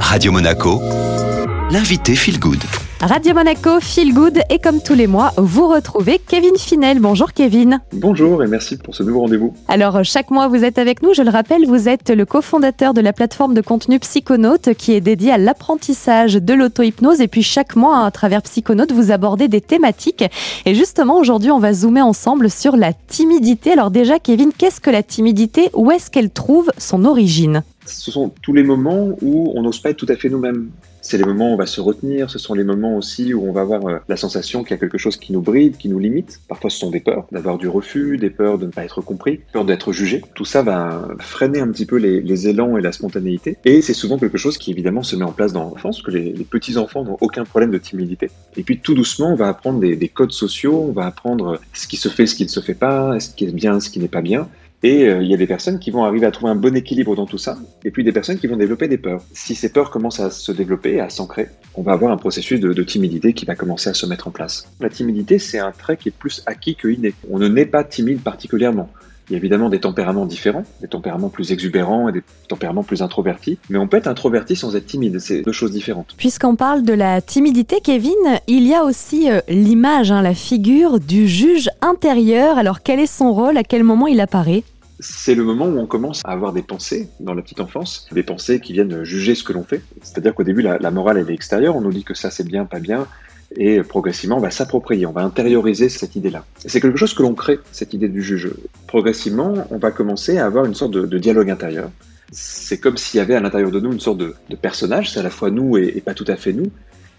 Radio Monaco, l'invité Feel Good. Radio Monaco, Feel Good et comme tous les mois, vous retrouvez Kevin Finel. Bonjour Kevin. Bonjour et merci pour ce nouveau rendez-vous. Alors chaque mois vous êtes avec nous, je le rappelle, vous êtes le cofondateur de la plateforme de contenu Psychonaute qui est dédiée à l'apprentissage de l'auto-hypnose et puis chaque mois à travers Psychonaute vous abordez des thématiques et justement aujourd'hui on va zoomer ensemble sur la timidité. Alors déjà Kevin, qu'est-ce que la timidité? Où est-ce qu'elle trouve son origine? Ce sont tous les moments où on n'ose pas être tout à fait nous-mêmes. C'est les moments où on va se retenir, ce sont les moments aussi où on va avoir euh, la sensation qu'il y a quelque chose qui nous bride, qui nous limite. Parfois ce sont des peurs, d'avoir du refus, des peurs de ne pas être compris, peur d'être jugé. Tout ça va freiner un petit peu les, élans et la spontanéité. Et c'est souvent quelque chose qui évidemment se met en place dans l'enfance, que les, petits-enfants n'ont aucun problème de timidité. Et puis tout doucement, on va apprendre des, des codes sociaux, on va apprendre ce qui se fait, ce qui ne se fait pas, ce qui est bien, ce qui n'est pas bien. Et euh, il y a des personnes qui vont arriver à trouver un bon équilibre dans tout ça, et puis des personnes qui vont développer des peurs. Si ces peurs commencent à se développer, à s'ancrer, on va avoir un processus de, timidité qui va commencer à se mettre en place. La timidité, c'est un trait qui est plus acquis que inné. On ne naît pas timide particulièrement. Il y a évidemment des tempéraments différents, des tempéraments plus exubérants et des tempéraments plus introvertis, mais on peut être introverti sans être timide, c'est deux choses différentes. Puisqu'on parle de la timidité, Kevin, il y a aussi euh, l'image, hein, la figure du juge intérieur. Alors quel est son rôle, à quel moment il apparaît? C'est le moment où on commence à avoir des pensées dans la petite enfance, des pensées qui viennent juger ce que l'on fait. C'est-à-dire qu'au début, la, morale, elle est extérieure, on nous dit que ça c'est bien, pas bien, et progressivement, on va s'approprier, on va intérioriser cette idée-là. C'est quelque chose que l'on crée, cette idée du juge. Progressivement, on va commencer à avoir une sorte de, dialogue intérieur. C'est comme s'il y avait à l'intérieur de nous une sorte de, personnage, c'est à la fois nous et pas tout à fait nous,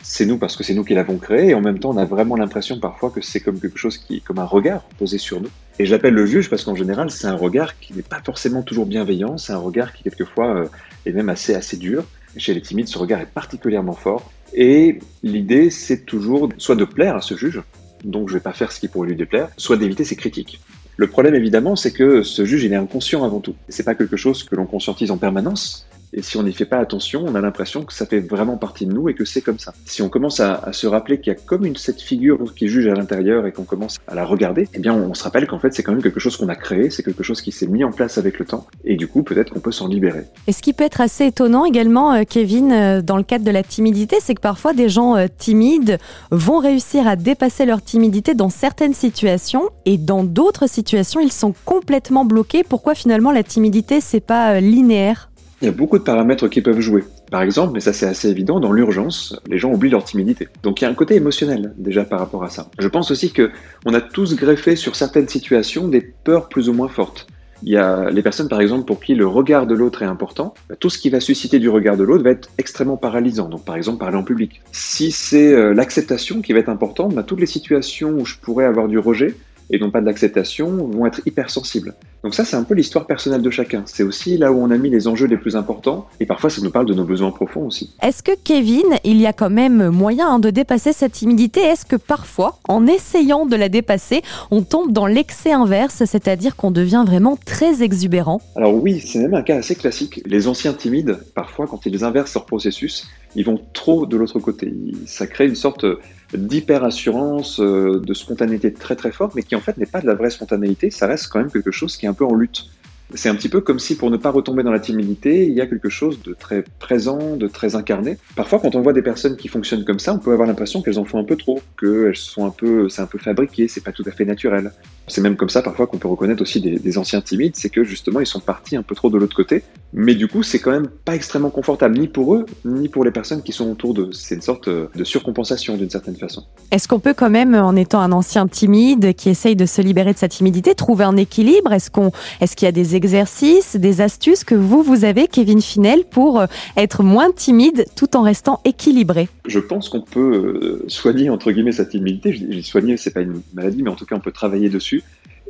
c'est nous parce que c'est nous qui l'avons créé et en même temps on a vraiment l'impression parfois que c'est comme quelque chose qui comme un regard posé sur nous. Et j'appelle le juge parce qu'en général c'est un regard qui n'est pas forcément toujours bienveillant, c'est un regard qui quelquefois euh, est même assez assez dur. chez les timides ce regard est particulièrement fort et l'idée c'est toujours soit de plaire à ce juge, donc je vais pas faire ce qui pourrait lui déplaire, soit d'éviter ses critiques. Le problème évidemment, c'est que ce juge il est inconscient avant tout. C'est pas quelque chose que l'on conscientise en permanence, et si on n'y fait pas attention, on a l'impression que ça fait vraiment partie de nous et que c'est comme ça. Si on commence à, se rappeler qu'il y a comme cette figure qui juge à l'intérieur et qu'on commence à la regarder, eh bien on, se rappelle qu'en fait c'est quand même quelque chose qu'on a créé, c'est quelque chose qui s'est mis en place avec le temps et du coup peut-être qu'on peut, s'en libérer. Et ce qui peut être assez étonnant également, euh, Kevin, euh, dans le cadre de la timidité, c'est que parfois des gens euh, timides vont réussir à dépasser leur timidité dans certaines situations et dans d'autres situations ils sont complètement bloqués. Pourquoi finalement la timidité c'est pas linéaire? Il y a beaucoup de paramètres qui peuvent jouer. Par exemple, mais ça c'est assez évident, dans l'urgence, les gens oublient leur timidité. Donc il y a un côté émotionnel déjà par rapport à ça. Je pense aussi que on a tous greffé sur certaines situations des peurs plus ou moins fortes. Il y a les personnes, par exemple, pour qui le regard de l'autre est important. Bah, tout ce qui va susciter du regard de l'autre va être extrêmement paralysant. Donc, par exemple, parler en public. Si c'est euh, l'acceptation qui va être importante, bah, toutes les situations où je pourrais avoir du rejet et non pas de l'acceptation vont être hypersensibles. Donc ça, c'est un peu l'histoire personnelle de chacun. C'est aussi là où on a mis les enjeux les plus importants, et parfois ça nous parle de nos besoins profonds aussi. Est-ce que Kevin, il y a quand même moyen hein, de dépasser cette timidité? Est-ce que parfois, en essayant de la dépasser, on tombe dans l'excès inverse, c'est-à-dire qu'on devient vraiment très exubérant? Alors oui, c'est même un cas assez classique. Les anciens timides, parfois, quand ils inversent leur processus, ils vont trop de l'autre côté. Ça crée une sorte d'hyper-assurance, euh, de spontanéité très très forte, mais qui en fait n'est pas de la vraie spontanéité, ça reste quand même quelque chose qui est un peu en lutte. C'est un petit peu comme si pour ne pas retomber dans la timidité, il y a quelque chose de très présent, de très incarné. Parfois, quand on voit des personnes qui fonctionnent comme ça, on peut avoir l'impression qu'elles en font un peu trop, qu'elles sont un peu, c'est un peu fabriqué, c'est pas tout à fait naturel. C'est même comme ça parfois qu'on peut reconnaître aussi des, anciens timides, c'est que justement ils sont partis un peu trop de l'autre côté. Mais du coup, c'est quand même pas extrêmement confortable ni pour eux, ni pour les personnes qui sont autour d'eux. C'est une sorte de surcompensation d'une certaine façon. Est-ce qu'on peut quand même, en étant un ancien timide qui essaye de se libérer de sa timidité, trouver un équilibre? Est-ce qu'on, est-ce qu'il y a des exercices, des astuces que vous vous avez, Kevin Finel, pour euh, être moins timide tout en restant équilibré Je pense qu'on peut euh, soigner entre guillemets sa timidité. Je dis soigner, c'est pas une maladie, mais en tout cas on peut travailler dessus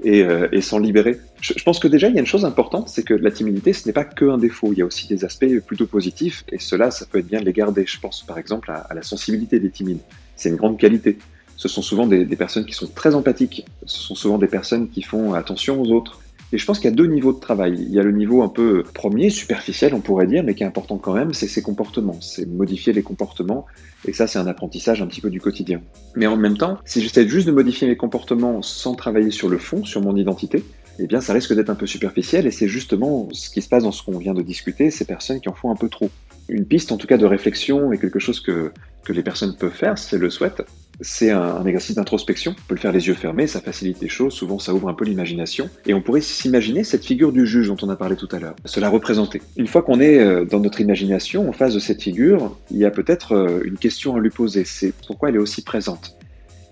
euh, et, s'en libérer. Je, pense que déjà, il y a une chose importante, c'est que la timidité, ce n'est pas qu'un défaut. Il y a aussi des aspects plutôt positifs, et cela, ça peut être bien de les garder. Je pense par exemple à, la sensibilité des timides. C'est une grande qualité. Ce sont souvent des, personnes qui sont très empathiques. Ce sont souvent des personnes qui font attention aux autres. Et je pense qu'il y a deux niveaux de travail. Il y a le niveau un peu premier, superficiel, on pourrait dire, mais qui est important quand même, c'est ses comportements. C'est modifier les comportements. Et ça, c'est un apprentissage un petit peu du quotidien. Mais en même temps, si j'essaie juste de modifier mes comportements sans travailler sur le fond, sur mon identité, eh bien, ça risque d'être un peu superficiel. Et c'est justement ce qui se passe dans ce qu'on vient de discuter, ces personnes qui en font un peu trop. Une piste en tout cas de réflexion et quelque chose que, que les personnes peuvent faire, si elles le souhaitent, c'est un, exercice d'introspection. On peut le faire les yeux fermés, ça facilite les choses, souvent ça ouvre un peu l'imagination. Et on pourrait s'imaginer cette figure du juge dont on a parlé tout à l'heure, se la représenter. Une fois qu'on est euh, dans notre imagination, en face de cette figure, il y a peut-être euh, une question à lui poser, c'est pourquoi elle est aussi présente.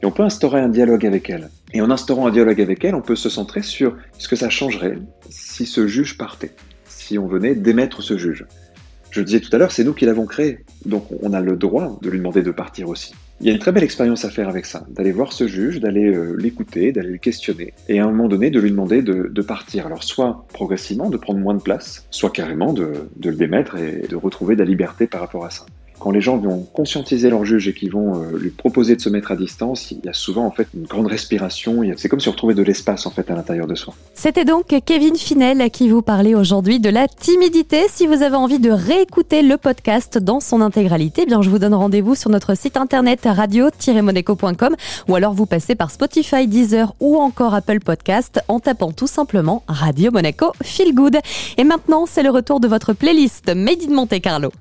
Et on peut instaurer un dialogue avec elle. Et en instaurant un dialogue avec elle, on peut se centrer sur ce que ça changerait si ce juge partait, si on venait d'émettre ce juge. Je le disais tout à l'heure, c'est nous qui l'avons créé, donc on a le droit de lui demander de partir aussi. Il y a une très belle expérience à faire avec ça, d'aller voir ce juge, d'aller euh, l'écouter, d'aller le questionner, et à un moment donné de lui demander de, partir. Alors soit progressivement, de prendre moins de place, soit carrément de, de le démettre et de retrouver de la liberté par rapport à ça quand les gens vont conscientiser leur juge et qu'ils vont euh, lui proposer de se mettre à distance, il y a souvent en fait une grande respiration. C'est comme si on retrouvait de l'espace en fait à l'intérieur de soi. C'était donc Kevin Finel qui vous parlait aujourd'hui de la timidité. Si vous avez envie de réécouter le podcast dans son intégralité, eh bien je vous donne rendez-vous sur notre site internet radio-monaco.com ou alors vous passez par Spotify, Deezer ou encore Apple Podcast en tapant tout simplement Radio Monaco Feel Good. Et maintenant, c'est le retour de votre playlist Made in Monte Carlo.